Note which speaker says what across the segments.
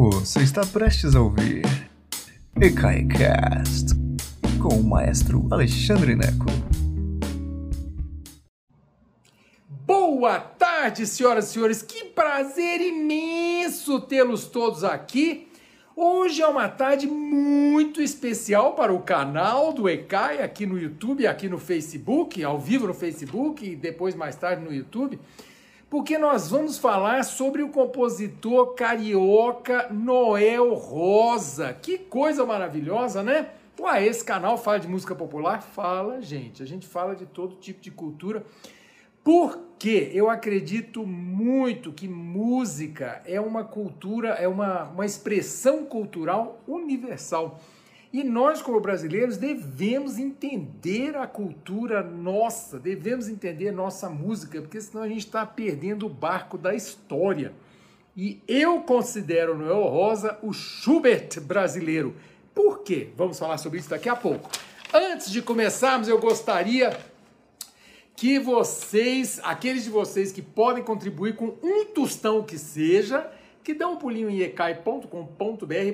Speaker 1: Você está prestes a ouvir EKAICAST com o maestro Alexandre Neco.
Speaker 2: Boa tarde, senhoras e senhores. Que prazer imenso tê-los todos aqui. Hoje é uma tarde muito especial para o canal do ECAI aqui no YouTube, aqui no Facebook, ao vivo no Facebook e depois mais tarde no YouTube porque nós vamos falar sobre o compositor carioca Noel Rosa. Que coisa maravilhosa, né? Ué, esse canal fala de música popular? Fala, gente. A gente fala de todo tipo de cultura. Porque eu acredito muito que música é uma cultura, é uma, uma expressão cultural universal. E nós, como brasileiros, devemos entender a cultura nossa, devemos entender nossa música, porque senão a gente está perdendo o barco da história. E eu considero Noel Rosa o Schubert brasileiro. Por quê? Vamos falar sobre isso daqui a pouco. Antes de começarmos, eu gostaria que vocês, aqueles de vocês que podem contribuir com um tostão que seja, que dá um pulinho em ecai.com.br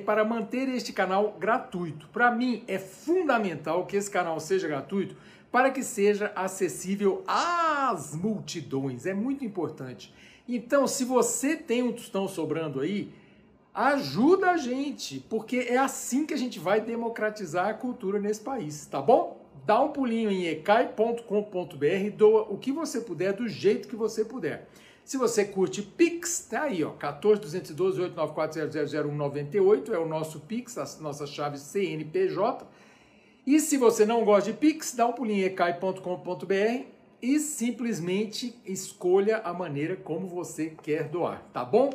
Speaker 2: para manter este canal gratuito. Para mim é fundamental que esse canal seja gratuito para que seja acessível às multidões. É muito importante. Então, se você tem um tostão sobrando aí, ajuda a gente, porque é assim que a gente vai democratizar a cultura nesse país, tá bom? Dá um pulinho em ecai.com.br, doa o que você puder, do jeito que você puder. Se você curte Pix, tá aí, ó, 14 212 894 é o nosso Pix, a nossa chave CNPJ. E se você não gosta de Pix, dá um pulinho em ecai.com.br e simplesmente escolha a maneira como você quer doar, tá bom?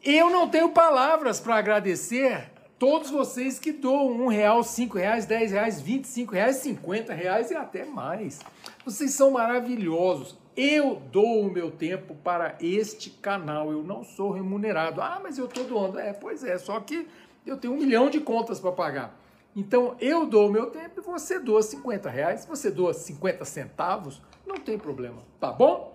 Speaker 2: Eu não tenho palavras para agradecer todos vocês que doam um real, cinco reais, dez reais, vinte e cinco reais, cinquenta reais e até mais. Vocês são maravilhosos. Eu dou o meu tempo para este canal, eu não sou remunerado. Ah, mas eu estou doando. É, pois é, só que eu tenho um milhão de contas para pagar. Então eu dou o meu tempo e você doa 50 reais, você doa 50 centavos, não tem problema, tá bom?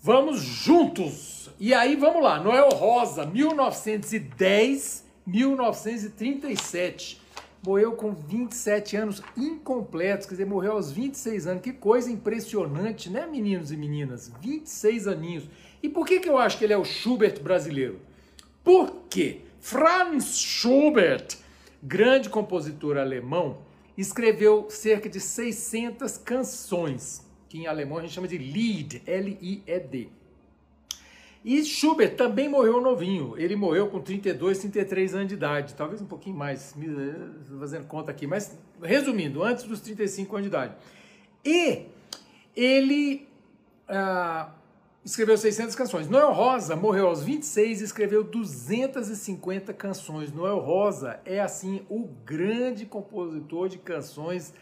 Speaker 2: Vamos juntos! E aí vamos lá, Noel Rosa, 1910, 1937 morreu com 27 anos incompletos, quer dizer, morreu aos 26 anos. Que coisa impressionante, né, meninos e meninas? 26 aninhos. E por que, que eu acho que ele é o Schubert brasileiro? Porque Franz Schubert, grande compositor alemão, escreveu cerca de 600 canções, que em alemão a gente chama de Lied, L-I-E-D. E Schubert também morreu novinho. Ele morreu com 32, 33 anos de idade. Talvez um pouquinho mais, fazendo conta aqui. Mas, resumindo, antes dos 35 anos de idade. E ele ah, escreveu 600 canções. Noel Rosa morreu aos 26 e escreveu 250 canções. Noel Rosa é, assim, o grande compositor de canções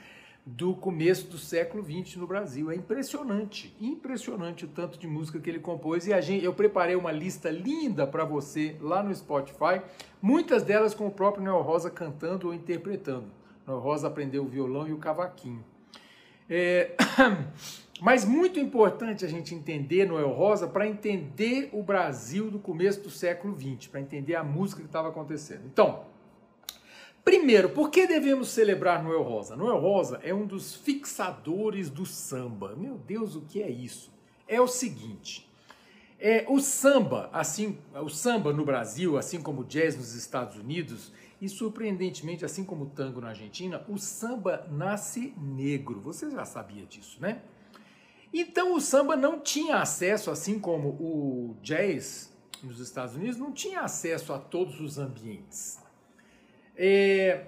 Speaker 2: do começo do século XX no Brasil. É impressionante, impressionante o tanto de música que ele compôs. E a gente, eu preparei uma lista linda para você lá no Spotify, muitas delas com o próprio Noel Rosa cantando ou interpretando. Noel Rosa aprendeu o violão e o cavaquinho. É... Mas muito importante a gente entender Noel Rosa para entender o Brasil do começo do século XX, para entender a música que estava acontecendo. Então, Primeiro, por que devemos celebrar Noel Rosa? Noel Rosa é um dos fixadores do samba. Meu Deus, o que é isso? É o seguinte: é o samba, assim, o samba no Brasil, assim como o jazz nos Estados Unidos, e surpreendentemente, assim como o tango na Argentina, o samba nasce negro. Você já sabia disso, né? Então o samba não tinha acesso, assim como o jazz nos Estados Unidos, não tinha acesso a todos os ambientes é,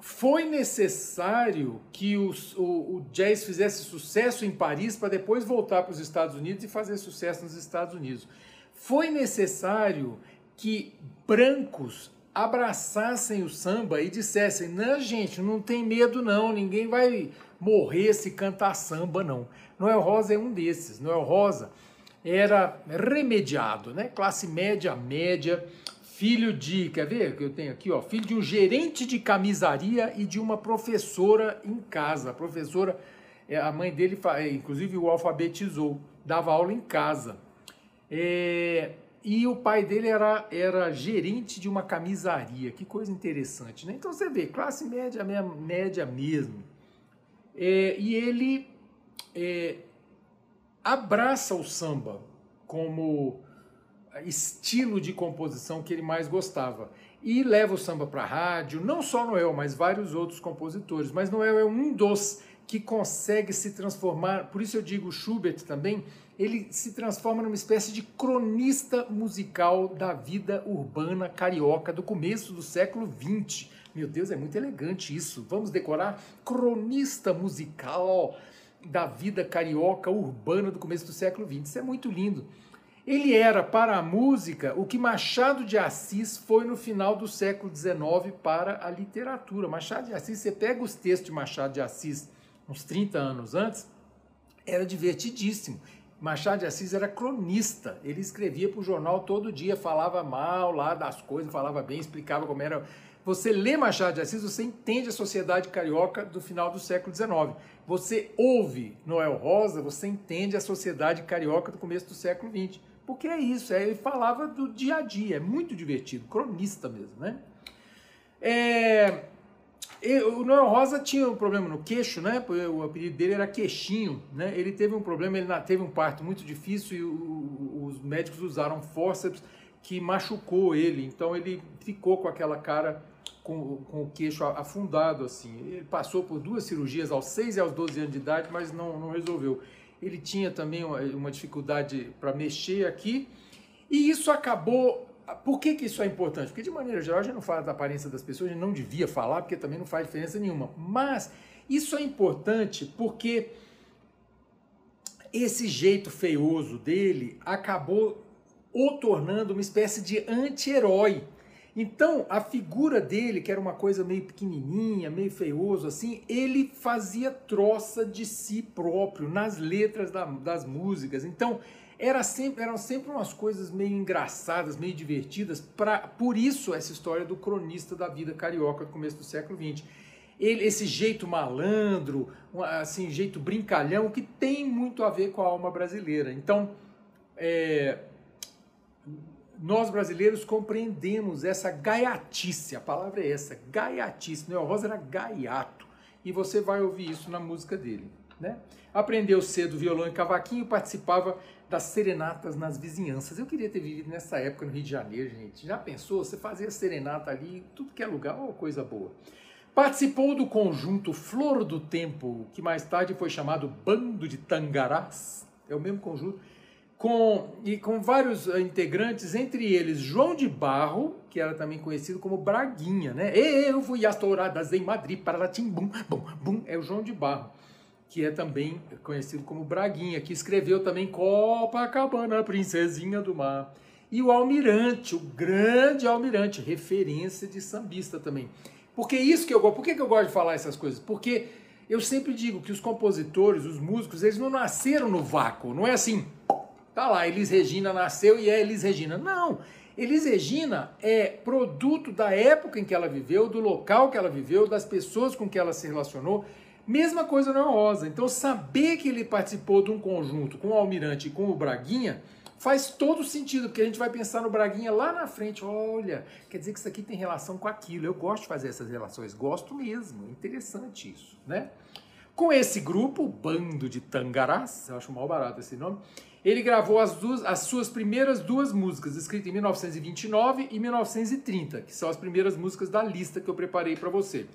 Speaker 2: foi necessário que os, o, o, jazz fizesse sucesso em Paris para depois voltar para os Estados Unidos e fazer sucesso nos Estados Unidos. Foi necessário que brancos abraçassem o samba e dissessem: não, gente, não tem medo, não, ninguém vai morrer se cantar samba, não. Noel Rosa é um desses. Noel Rosa era remediado, né? Classe média, média filho de, quer ver que eu tenho aqui, ó, filho de um gerente de camisaria e de uma professora em casa. A professora, é, a mãe dele, é, inclusive o alfabetizou, dava aula em casa. É, e o pai dele era, era gerente de uma camisaria. Que coisa interessante, né? Então você vê, classe média, média mesmo. É, e ele é, abraça o samba como estilo de composição que ele mais gostava. E leva o samba para rádio, não só Noel, mas vários outros compositores. Mas Noel é um dos que consegue se transformar, por isso eu digo Schubert também, ele se transforma numa espécie de cronista musical da vida urbana carioca do começo do século XX. Meu Deus, é muito elegante isso. Vamos decorar? Cronista musical da vida carioca urbana do começo do século XX. Isso é muito lindo. Ele era para a música o que Machado de Assis foi no final do século XIX para a literatura. Machado de Assis, você pega os textos de Machado de Assis uns 30 anos antes, era divertidíssimo. Machado de Assis era cronista, ele escrevia para o jornal todo dia, falava mal lá das coisas, falava bem, explicava como era. Você lê Machado de Assis, você entende a sociedade carioca do final do século XIX. Você ouve Noel Rosa, você entende a sociedade carioca do começo do século XX. Porque é isso, é, ele falava do dia a dia, é muito divertido, cronista mesmo, né? É, o Noel Rosa tinha um problema no queixo, né? O apelido dele era queixinho, né? Ele teve um problema, ele teve um parto muito difícil e os médicos usaram fórceps que machucou ele. Então ele ficou com aquela cara com, com o queixo afundado assim. Ele passou por duas cirurgias aos 6 e aos 12 anos de idade, mas não, não resolveu ele tinha também uma, dificuldade para mexer aqui, e isso acabou. Por que, que isso é importante? Porque, de maneira geral, a gente não fala da aparência das pessoas, a gente não devia falar, porque também não faz diferença nenhuma. Mas isso é importante porque esse jeito feioso dele acabou o tornando uma espécie de anti-herói então, a figura dele, que era uma coisa meio pequenininha, meio feioso assim, ele fazia troça de si próprio nas letras da, das músicas. Então, era sempre, eram sempre umas coisas meio engraçadas, meio divertidas. Pra, por isso, essa história do cronista da vida carioca do começo do século XX. Ele, esse jeito malandro, assim, jeito brincalhão, que tem muito a ver com a alma brasileira. Então, é, nós brasileiros compreendemos essa gaiatice, a palavra é essa, gaiatice. Noel Rosa era gaiato. E você vai ouvir isso na música dele. Né? Aprendeu cedo violão e cavaquinho, participava das serenatas nas vizinhanças. Eu queria ter vivido nessa época no Rio de Janeiro, gente. Já pensou? Você fazia serenata ali, tudo que é lugar, oh, coisa boa. Participou do conjunto Flor do Tempo, que mais tarde foi chamado Bando de Tangarás. É o mesmo conjunto com, e com vários eh, integrantes, entre eles João de Barro, que era também conhecido como Braguinha, né? Eu fui às touradas em Madrid, para bum, bum, bum, é o João de Barro, que é também conhecido como Braguinha, que escreveu também Copacabana, Princesinha do Mar. E o Almirante, o grande Almirante, referência de sambista também. Porque isso que eu gosto, por que, que eu gosto de falar essas coisas? Porque eu sempre digo que os compositores, os músicos, eles não nasceram no vácuo, não é assim, Tá lá, Elis Regina nasceu e é Elis Regina. Não, Elis Regina é produto da época em que ela viveu, do local que ela viveu, das pessoas com que ela se relacionou. Mesma coisa na Rosa. Então, saber que ele participou de um conjunto com o Almirante e com o Braguinha faz todo sentido, porque a gente vai pensar no Braguinha lá na frente. Olha, quer dizer que isso aqui tem relação com aquilo. Eu gosto de fazer essas relações, gosto mesmo. Interessante isso, né? Com esse grupo, Bando de Tangarás, eu acho mal barato esse nome, ele gravou as, duas, as suas primeiras duas músicas, escritas em 1929 e 1930, que são as primeiras músicas da lista que eu preparei para você.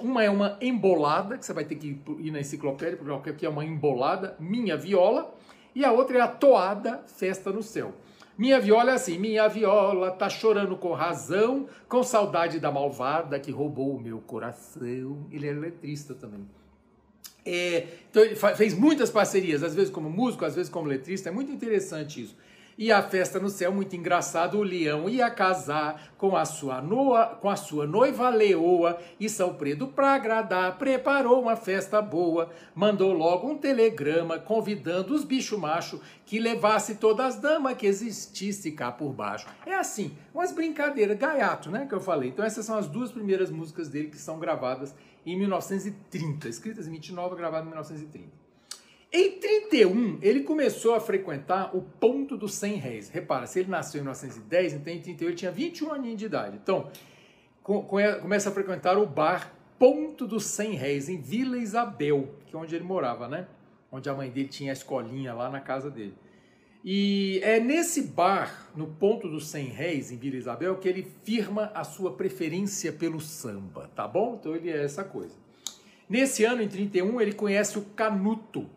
Speaker 2: Uma é uma embolada, que você vai ter que ir na enciclopédia, porque é uma embolada, Minha Viola, e a outra é a toada Festa no Céu. Minha viola é assim, minha viola tá chorando com razão, com saudade da malvada que roubou o meu coração. Ele é letrista também. É, então ele fez muitas parcerias, às vezes como músico, às vezes como letrista, é muito interessante isso. E a festa no céu, muito engraçado, o leão ia casar com a sua, noa, com a sua noiva leoa, e São Pedro, para agradar, preparou uma festa boa, mandou logo um telegrama convidando os bichos macho que levasse todas as damas que existisse cá por baixo. É assim, umas brincadeiras, gaiato, né, que eu falei. Então essas são as duas primeiras músicas dele que são gravadas em 1930, escritas em 29, gravadas em 1930. Em 31, ele começou a frequentar o ponto dos 100 réis. Repara, se ele nasceu em 1910, então em 31 ele tinha 21 aninhos de idade. Então, começa a frequentar o bar Ponto dos 100 Réis, em Vila Isabel, que é onde ele morava, né? Onde a mãe dele tinha a escolinha lá na casa dele. E é nesse bar, no Ponto dos 100 Réis, em Vila Isabel, que ele firma a sua preferência pelo samba, tá bom? Então ele é essa coisa. Nesse ano, em 31, ele conhece o Canuto,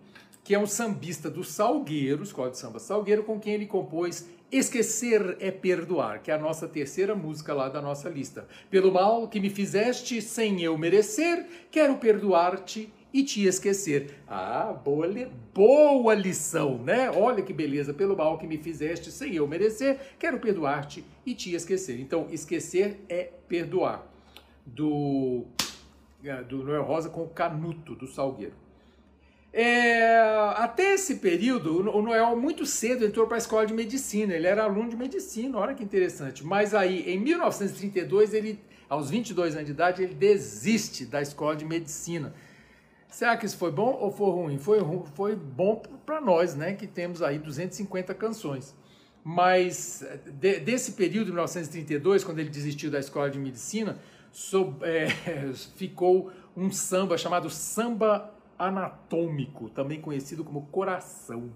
Speaker 2: que é um sambista do Salgueiro, escola de samba Salgueiro, com quem ele compôs Esquecer é Perdoar, que é a nossa terceira música lá da nossa lista. Pelo mal que me fizeste sem eu merecer, quero perdoar-te e te esquecer. Ah, boa, li boa lição, né? Olha que beleza. Pelo mal que me fizeste sem eu merecer, quero perdoar-te e te esquecer. Então, esquecer é perdoar. Do, é, do Noel Rosa com o Canuto, do Salgueiro. É, até esse período, o Noel muito cedo entrou para a escola de medicina. Ele era aluno de medicina, olha que interessante. Mas aí, em 1932, ele, aos 22 anos de idade, ele desiste da escola de medicina. Será que isso foi bom ou foi ruim? Foi, foi bom para nós, né? Que temos aí 250 canções. Mas de, desse período, 1932, quando ele desistiu da escola de medicina, sob, é, ficou um samba chamado Samba anatômico, também conhecido como coração.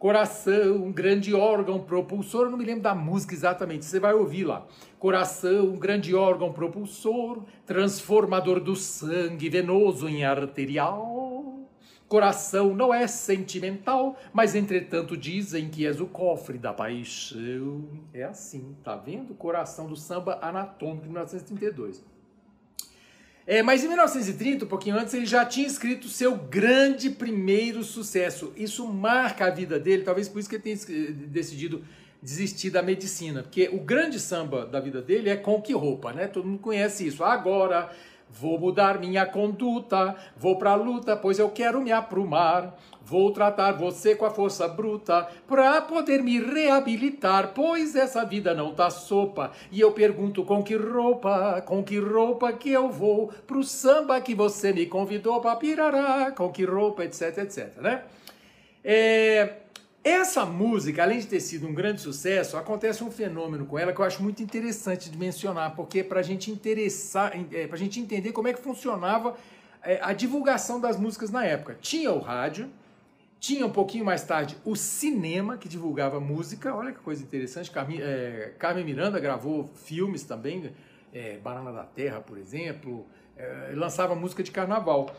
Speaker 2: Coração, grande órgão propulsor, eu não me lembro da música exatamente, você vai ouvir lá. Coração, grande órgão propulsor, transformador do sangue venoso em arterial. Coração não é sentimental, mas entretanto dizem que és o cofre da paixão. É assim, tá vendo? Coração do samba anatômico de 1932. É, mas em 1930, um pouquinho antes, ele já tinha escrito seu grande primeiro sucesso. Isso marca a vida dele, talvez por isso que ele tenha decidido desistir da medicina. Porque o grande samba da vida dele é Com Que Roupa, né? Todo mundo conhece isso. Agora Vou mudar minha conduta, vou pra luta, pois eu quero me aprumar. Vou tratar você com a força bruta, pra poder me reabilitar, pois essa vida não tá sopa. E eu pergunto com que roupa, com que roupa que eu vou pro samba que você me convidou pra pirará, com que roupa, etc, etc, né? É, essa música, além de ter sido um grande sucesso, acontece um fenômeno com ela que eu acho muito interessante de mencionar, porque é para a gente interessar, é, para a gente entender como é que funcionava é, a divulgação das músicas na época. Tinha o rádio, tinha um pouquinho mais tarde o cinema que divulgava música. Olha que coisa interessante. Carmen, é, Carmen Miranda gravou filmes também, é, Banana da Terra, por exemplo, é, lançava música de carnaval.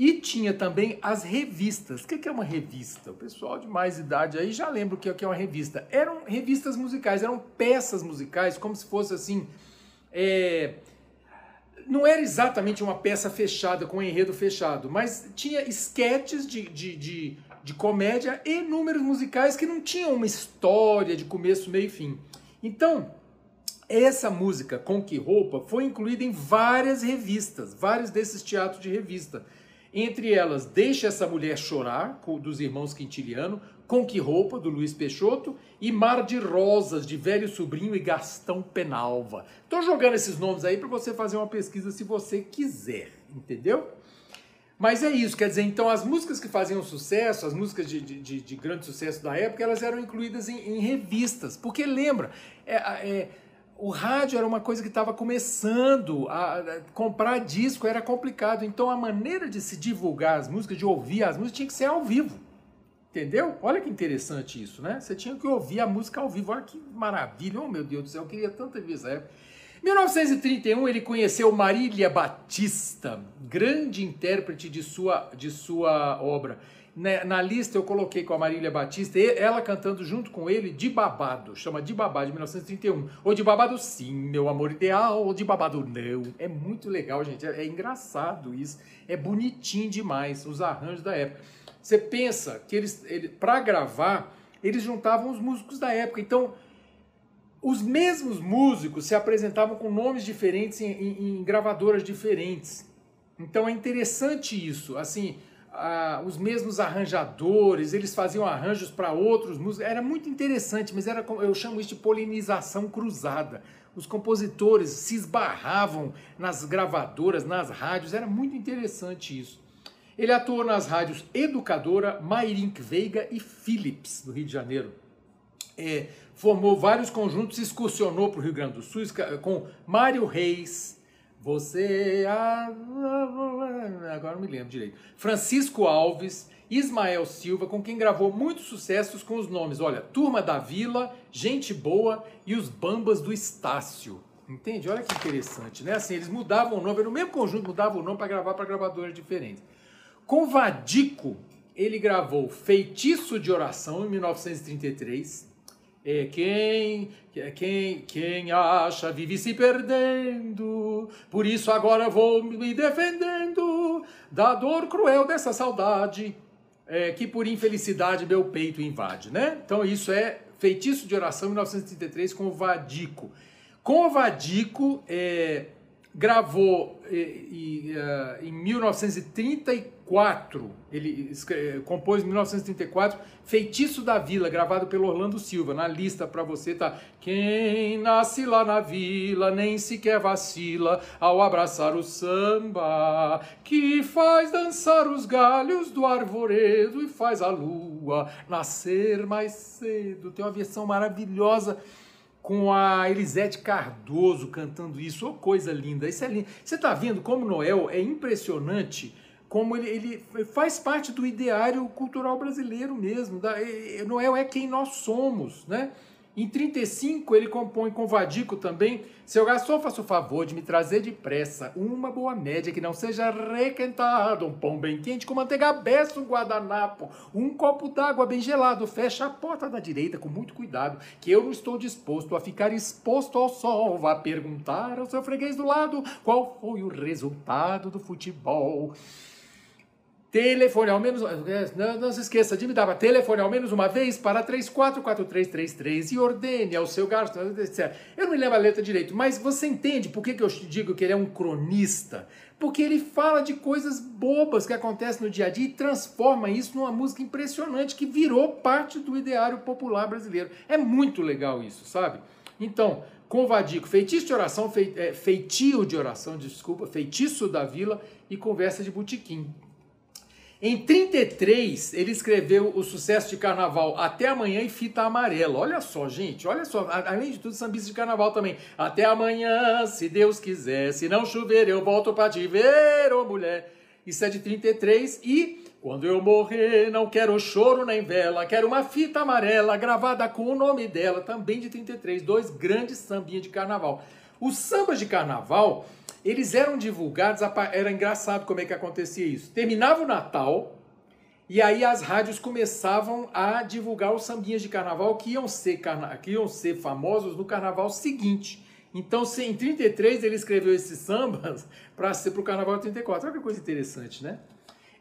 Speaker 2: E tinha também as revistas. O que é uma revista? O pessoal de mais idade aí já lembra o que é uma revista. Eram revistas musicais, eram peças musicais, como se fosse assim. É... Não era exatamente uma peça fechada, com um enredo fechado, mas tinha esquetes de, de, de, de comédia e números musicais que não tinham uma história de começo, meio e fim. Então, essa música, Com Que Roupa, foi incluída em várias revistas, vários desses teatros de revista. Entre elas, Deixa essa mulher chorar, dos irmãos Quintiliano, Com que roupa, do Luiz Peixoto, e Mar de Rosas, de Velho Sobrinho e Gastão Penalva. Estou jogando esses nomes aí para você fazer uma pesquisa se você quiser, entendeu? Mas é isso, quer dizer, então as músicas que faziam sucesso, as músicas de, de, de grande sucesso da época, elas eram incluídas em, em revistas. Porque lembra, é, é o rádio era uma coisa que estava começando, a, a, comprar disco era complicado, então a maneira de se divulgar as músicas, de ouvir as músicas, tinha que ser ao vivo. Entendeu? Olha que interessante isso, né? Você tinha que ouvir a música ao vivo. Olha que maravilha. Oh, meu Deus do céu, eu queria tanto ver essa época. 1931 ele conheceu Marília Batista, grande intérprete de sua, de sua obra. Né, na lista eu coloquei com a Marília Batista, ela cantando junto com ele De Babado, chama De Babado, de 1931. Ou De Babado sim, meu amor ideal, ou De Babado não. É muito legal, gente, é, é engraçado isso, é bonitinho demais, os arranjos da época. Você pensa que eles, ele, para gravar, eles juntavam os músicos da época, então os mesmos músicos se apresentavam com nomes diferentes em, em, em gravadoras diferentes. Então é interessante isso, assim ah, os mesmos arranjadores, eles faziam arranjos para outros músicos. Era muito interessante, mas era eu chamo isso de polinização cruzada. Os compositores se esbarravam nas gravadoras, nas rádios, era muito interessante isso. Ele atuou nas rádios Educadora, Mairink Veiga e Philips, do Rio de Janeiro. É, formou vários conjuntos, excursionou para o Rio Grande do Sul com Mário Reis, você. Agora não me lembro direito. Francisco Alves, Ismael Silva, com quem gravou muitos sucessos com os nomes, olha, Turma da Vila, Gente Boa e os Bambas do Estácio. Entende? Olha que interessante, né? Assim, eles mudavam o nome, no mesmo conjunto mudavam o nome para gravar para gravadoras diferentes. Com Vadico, ele gravou Feitiço de Oração em 1933. É, quem, quem, quem acha vive se perdendo, por isso agora vou me defendendo da dor cruel dessa saudade é, que por infelicidade meu peito invade, né? Então isso é Feitiço de Oração 1933 com o Vadico. Com o Vadico, é, gravou uh, em 1934, ele eh, compôs em 1934 Feitiço da Vila, gravado pelo Orlando Silva. Na lista para você tá Quem nasce lá na vila nem sequer vacila ao abraçar o samba, que faz dançar os galhos do arvoredo e faz a lua nascer mais cedo. Tem uma versão maravilhosa com a Elisete Cardoso cantando isso, oh, coisa linda, isso é lindo. Você está vendo como Noel é impressionante, como ele, ele, faz parte do ideário cultural brasileiro mesmo. Da, Noel é quem nós somos, né? Em 35, ele compõe com Vadico também. Seu garçom, faça o favor de me trazer depressa uma boa média que não seja requentado, um pão bem quente com manteiga aberta, um guardanapo, um copo d'água bem gelado. Fecha a porta da direita com muito cuidado, que eu não estou disposto a ficar exposto ao sol. Vá perguntar ao seu freguês do lado qual foi o resultado do futebol. Telefone ao menos. Não, não se esqueça de me dar telefone ao menos uma vez para 344333 e ordene ao seu gasto, etc. Eu não me lembro a letra direito, mas você entende por que, que eu digo que ele é um cronista? Porque ele fala de coisas bobas que acontecem no dia a dia e transforma isso numa música impressionante que virou parte do ideário popular brasileiro. É muito legal isso, sabe? Então, com Vadico, feitiço de oração, é, feitio de oração, desculpa, feitiço da vila e conversa de botequim. Em 33, ele escreveu o sucesso de carnaval Até Amanhã e Fita Amarela. Olha só, gente, olha só. Além de tudo, sambista de carnaval também. Até amanhã, se Deus quiser. Se não chover, eu volto pra te ver, ô oh mulher. Isso é de 33. E quando eu morrer, não quero choro nem vela. Quero uma fita amarela gravada com o nome dela. Também de 33. Dois grandes sambinhas de carnaval. Os sambas de carnaval eles eram divulgados, era engraçado como é que acontecia isso. Terminava o Natal, e aí as rádios começavam a divulgar os sambinhas de carnaval que iam ser, carna... que iam ser famosos no carnaval seguinte. Então, em 33 ele escreveu esses sambas para ser para o carnaval de 34. Olha que coisa interessante, né?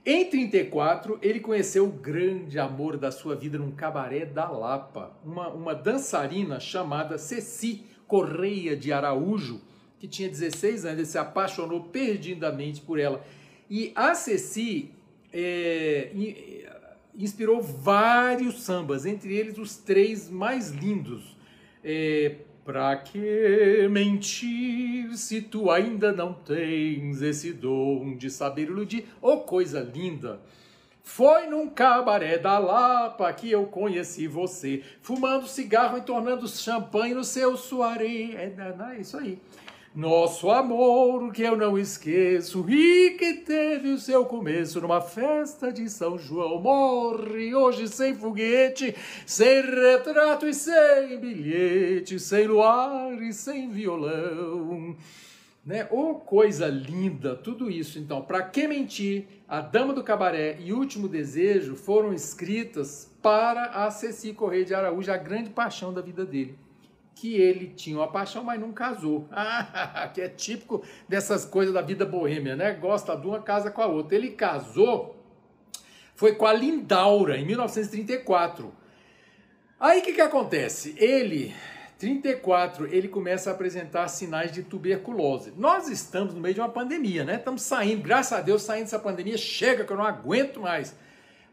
Speaker 2: Em 34, ele conheceu o grande amor da sua vida num cabaré da Lapa. Uma, uma dançarina chamada Ceci Correia de Araújo, que tinha 16 anos, ele se apaixonou perdidamente por ela. E a Ceci é, inspirou vários sambas, entre eles os três mais lindos. É, Pra que mentir se tu ainda não tens esse dom de saber iludir? Oh, coisa linda! Foi num cabaré da Lapa que eu conheci você, fumando cigarro e tornando champanhe no seu soirée. É, é isso aí. Nosso amor que eu não esqueço e que teve o seu começo numa festa de São João. Morre hoje sem foguete, sem retrato e sem bilhete, sem luar e sem violão. Né? Oh, coisa linda, tudo isso. Então, para que mentir? A Dama do Cabaré e Último Desejo foram escritas para a Ceci Correia de Araújo, a grande paixão da vida dele que ele tinha uma paixão, mas não casou. que é típico dessas coisas da vida boêmia, né? Gosta de uma, casa com a outra. Ele casou, foi com a Lindaura, em 1934. Aí o que, que acontece? Ele, 34, ele começa a apresentar sinais de tuberculose. Nós estamos no meio de uma pandemia, né? Estamos saindo, graças a Deus, saindo dessa pandemia. Chega que eu não aguento mais.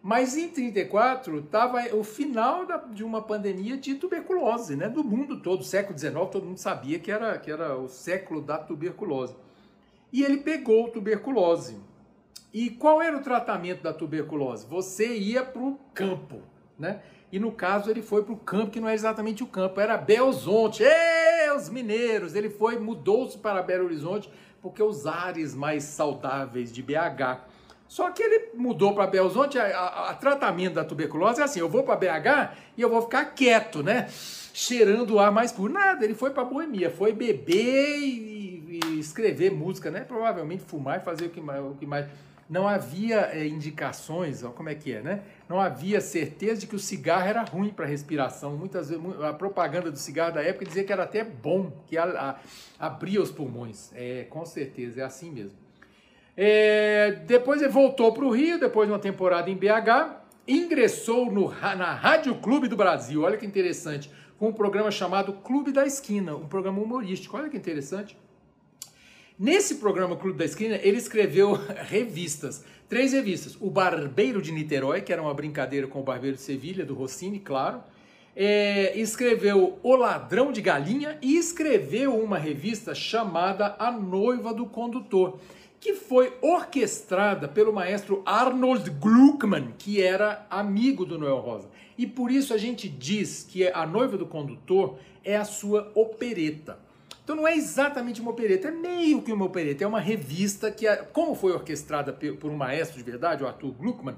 Speaker 2: Mas em 34 estava o final da, de uma pandemia de tuberculose, né? Do mundo todo, século XIX, todo mundo sabia que era, que era o século da tuberculose. E ele pegou tuberculose. E qual era o tratamento da tuberculose? Você ia para o campo, né? E no caso ele foi para o campo, que não é exatamente o campo, era Belzonte. Ê, os mineiros! Ele foi, mudou-se para Belo Horizonte, porque os ares mais saudáveis de BH. Só que ele mudou para Belzonte, a, tratamento da tuberculose é assim, eu vou para BH e eu vou ficar quieto, né? Cheirando o ar mais puro. Nada, ele foi para Boemia, foi beber e, e, escrever música, né? Provavelmente fumar e fazer o que mais... O que mais não havia é, indicações, ó, como é que é, né? Não havia certeza de que o cigarro era ruim para a respiração. Muitas vezes a propaganda do cigarro da época dizia que era até bom, que a, a, abria os pulmões. É, com certeza, é assim mesmo. É, depois ele voltou para o Rio, depois de uma temporada em BH, ingressou no, na Rádio Clube do Brasil. Olha que interessante, com um programa chamado Clube da Esquina, um programa humorístico. Olha que interessante. Nesse programa Clube da Esquina, ele escreveu revistas, três revistas. O Barbeiro de Niterói, que era uma brincadeira com o Barbeiro de Sevilha, do Rossini, claro. É, escreveu O Ladrão de Galinha e escreveu uma revista chamada A Noiva do Condutor, que foi orquestrada pelo maestro Arnold Gluckman, que era amigo do Noel Rosa. E por isso a gente diz que A Noiva do Condutor é a sua opereta. Então não é exatamente uma opereta, é meio que uma opereta, é uma revista que, como foi orquestrada por um maestro de verdade, o Arthur Gluckman,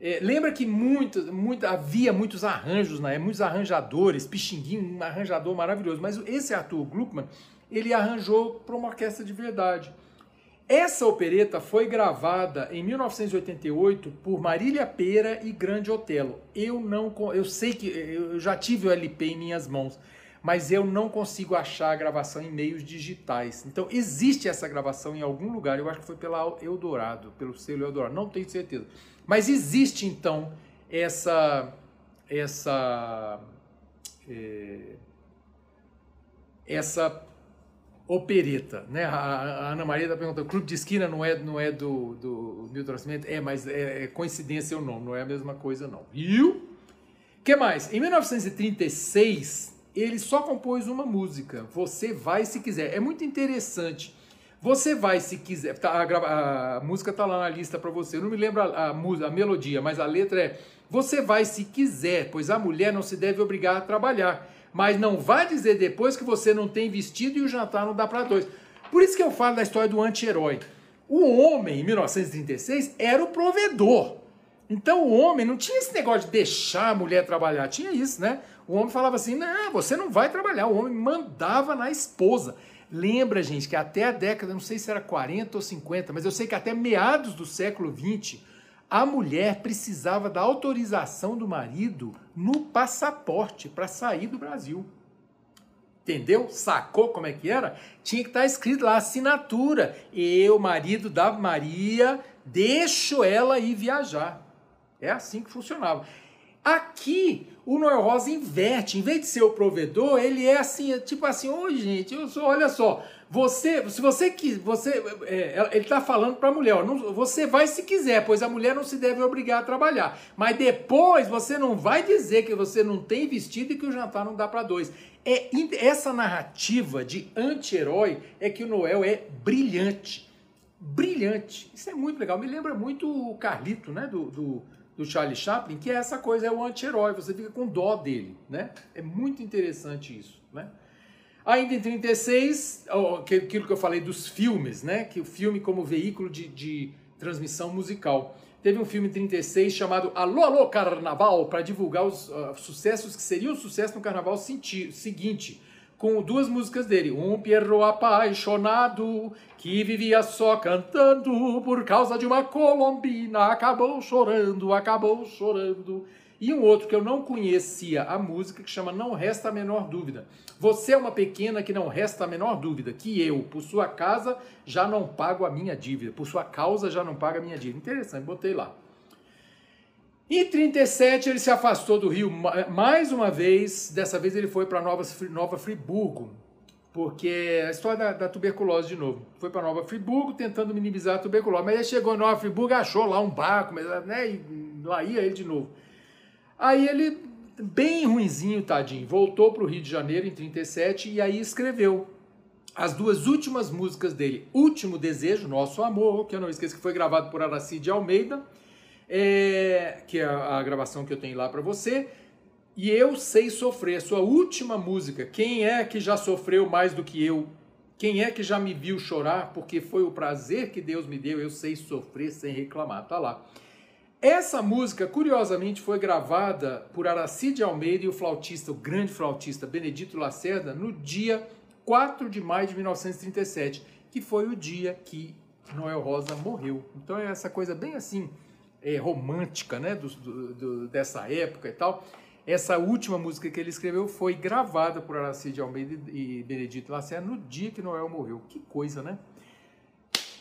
Speaker 2: é, lembra que muito, muito, havia muitos arranjos, né? muitos arranjadores, Pixinguinho, um arranjador maravilhoso, mas esse Arthur Gluckman, ele arranjou para uma orquestra de verdade. Essa opereta foi gravada em 1988 por Marília Pera e Grande Otelo. Eu não, eu sei que eu já tive o LP em minhas mãos mas eu não consigo achar a gravação em meios digitais. Então existe essa gravação em algum lugar, eu acho que foi pela Eldorado, pelo selo Eldorado, não tenho certeza. Mas existe então essa essa é, essa opereta, né? A, Ana Maria está perguntando, Clube de Esquina não é não é do, do Milton Nascimento? É, mas é, é coincidência o nome, não é a mesma coisa não. Viu? que mais? Em 1936 ele só compôs uma música, Você Vai Se Quiser. É muito interessante. Você Vai Se Quiser. Tá, a, a, música tá lá na lista para você. Eu não me lembro a, a, a melodia, mas a letra é Você Vai Se Quiser, pois a mulher não se deve obrigar a trabalhar. Mas não vai dizer depois que você não tem vestido e o jantar não dá para dois. Por isso que eu falo da história do anti-herói. O homem, em 1936, era o provedor. Então o homem não tinha esse negócio de deixar a mulher trabalhar, tinha isso, né? O homem falava assim: não, você não vai trabalhar. O homem mandava na esposa. Lembra, gente, que até a década, não sei se era 40 ou 50, mas eu sei que até meados do século 20, a mulher precisava da autorização do marido no passaporte para sair do Brasil. Entendeu? Sacou como é que era? Tinha que estar tá escrito lá, assinatura. Eu, marido da Maria, deixo ela ir viajar. É assim que funcionava. Aqui, o Noel Rosa inverte. Em vez de ser o provedor, ele é assim, é tipo assim, ô gente, eu sou, olha só, você, se você quis, você, é, ele está falando para a mulher, ó, não, você vai se quiser, pois a mulher não se deve obrigar a trabalhar. Mas depois você não vai dizer que você não tem vestido e que o jantar não dá para dois. É essa narrativa de anti-herói é que o Noel é brilhante, brilhante. Isso é muito legal. Me lembra muito o Carlito, né, do, do do Charlie Chaplin, que é essa coisa, é o anti-herói, você fica com dó dele, né? É muito interessante isso, né? Ainda em 36, aquilo que eu falei dos filmes, né? Que o filme como veículo de, de transmissão musical. Teve um filme em 36 chamado Alô, Alô Carnaval, para divulgar os uh, sucessos que seriam sucesso no carnaval seguinte com duas músicas dele. Um Pierrot apaixonado que vivia só cantando por causa de uma colombina, acabou chorando, acabou chorando. E um outro que eu não conhecia a música que chama Não Resta a Menor Dúvida. Você é uma pequena que não resta a menor dúvida que eu, por sua casa, já não pago a minha dívida, por sua causa já não pago a minha dívida. Interessante, botei lá. Em 37 ele se afastou do Rio mais uma vez, dessa vez ele foi para Nova, Nova Friburgo, porque a história da, da tuberculose de novo. Foi para Nova Friburgo tentando minimizar a tuberculose, mas ele chegou em Nova Friburgo, achou lá um barco, mas, né, e lá ia ele de novo. Aí ele, bem ruinzinho, tadinho, voltou para o Rio de Janeiro em 37 e aí escreveu as duas últimas músicas dele, Último Desejo, Nosso Amor, que eu não esqueço que foi gravado por Aracide Almeida, é, que é a, gravação que eu tenho lá para você, e Eu Sei Sofrer, sua última música. Quem é que já sofreu mais do que eu? Quem é que já me viu chorar? Porque foi o prazer que Deus me deu, eu sei sofrer sem reclamar. Tá lá. Essa música, curiosamente, foi gravada por Aracide Almeida e o flautista, o grande flautista Benedito Lacerda, no dia 4 de maio de 1937, que foi o dia que Noel Rosa morreu. Então é essa coisa bem assim, é, romântica, né, do, do, dessa época e tal. Essa última música que ele escreveu foi gravada por Aracide Almeida e Benedito Lacerda no dia que Noel morreu. Que coisa, né?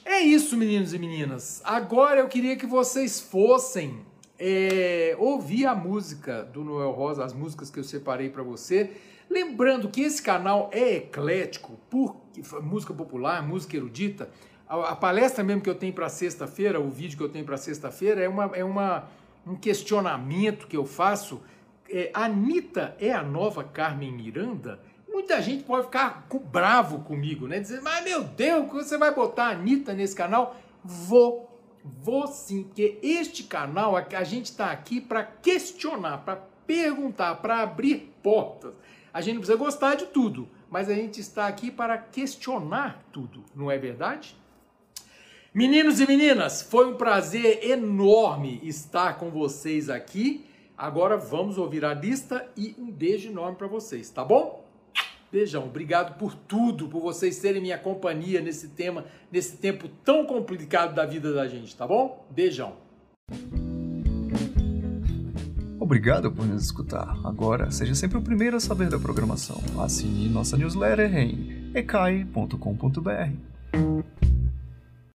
Speaker 2: É isso, meninos e meninas. Agora eu queria que vocês fossem é, ouvir a música do Noel Rosa, as músicas que eu separei para você. Lembrando que esse canal é eclético, por música popular, música erudita. A, palestra mesmo que eu tenho para sexta-feira, o vídeo que eu tenho para sexta-feira, é, uma, é uma, um questionamento que eu faço. É, Anitta é a nova Carmen Miranda? Muita gente pode ficar bravo comigo, né? Dizer, mas meu Deus, você vai botar a Anitta nesse canal? Vou, vou sim, porque este canal, a gente está aqui para questionar, para perguntar, para abrir portas. A gente não precisa gostar de tudo, mas a gente está aqui para questionar tudo, não é verdade? Meninos e meninas, foi um prazer enorme estar com vocês aqui. Agora vamos ouvir a lista e um beijo enorme para vocês, tá bom? Beijão, obrigado por tudo, por vocês serem minha companhia nesse tema, nesse tempo tão complicado da vida da gente, tá bom? Beijão.
Speaker 1: Obrigado por nos escutar. Agora, seja sempre o primeiro a saber da programação. Assine nossa newsletter em ecai.com.br.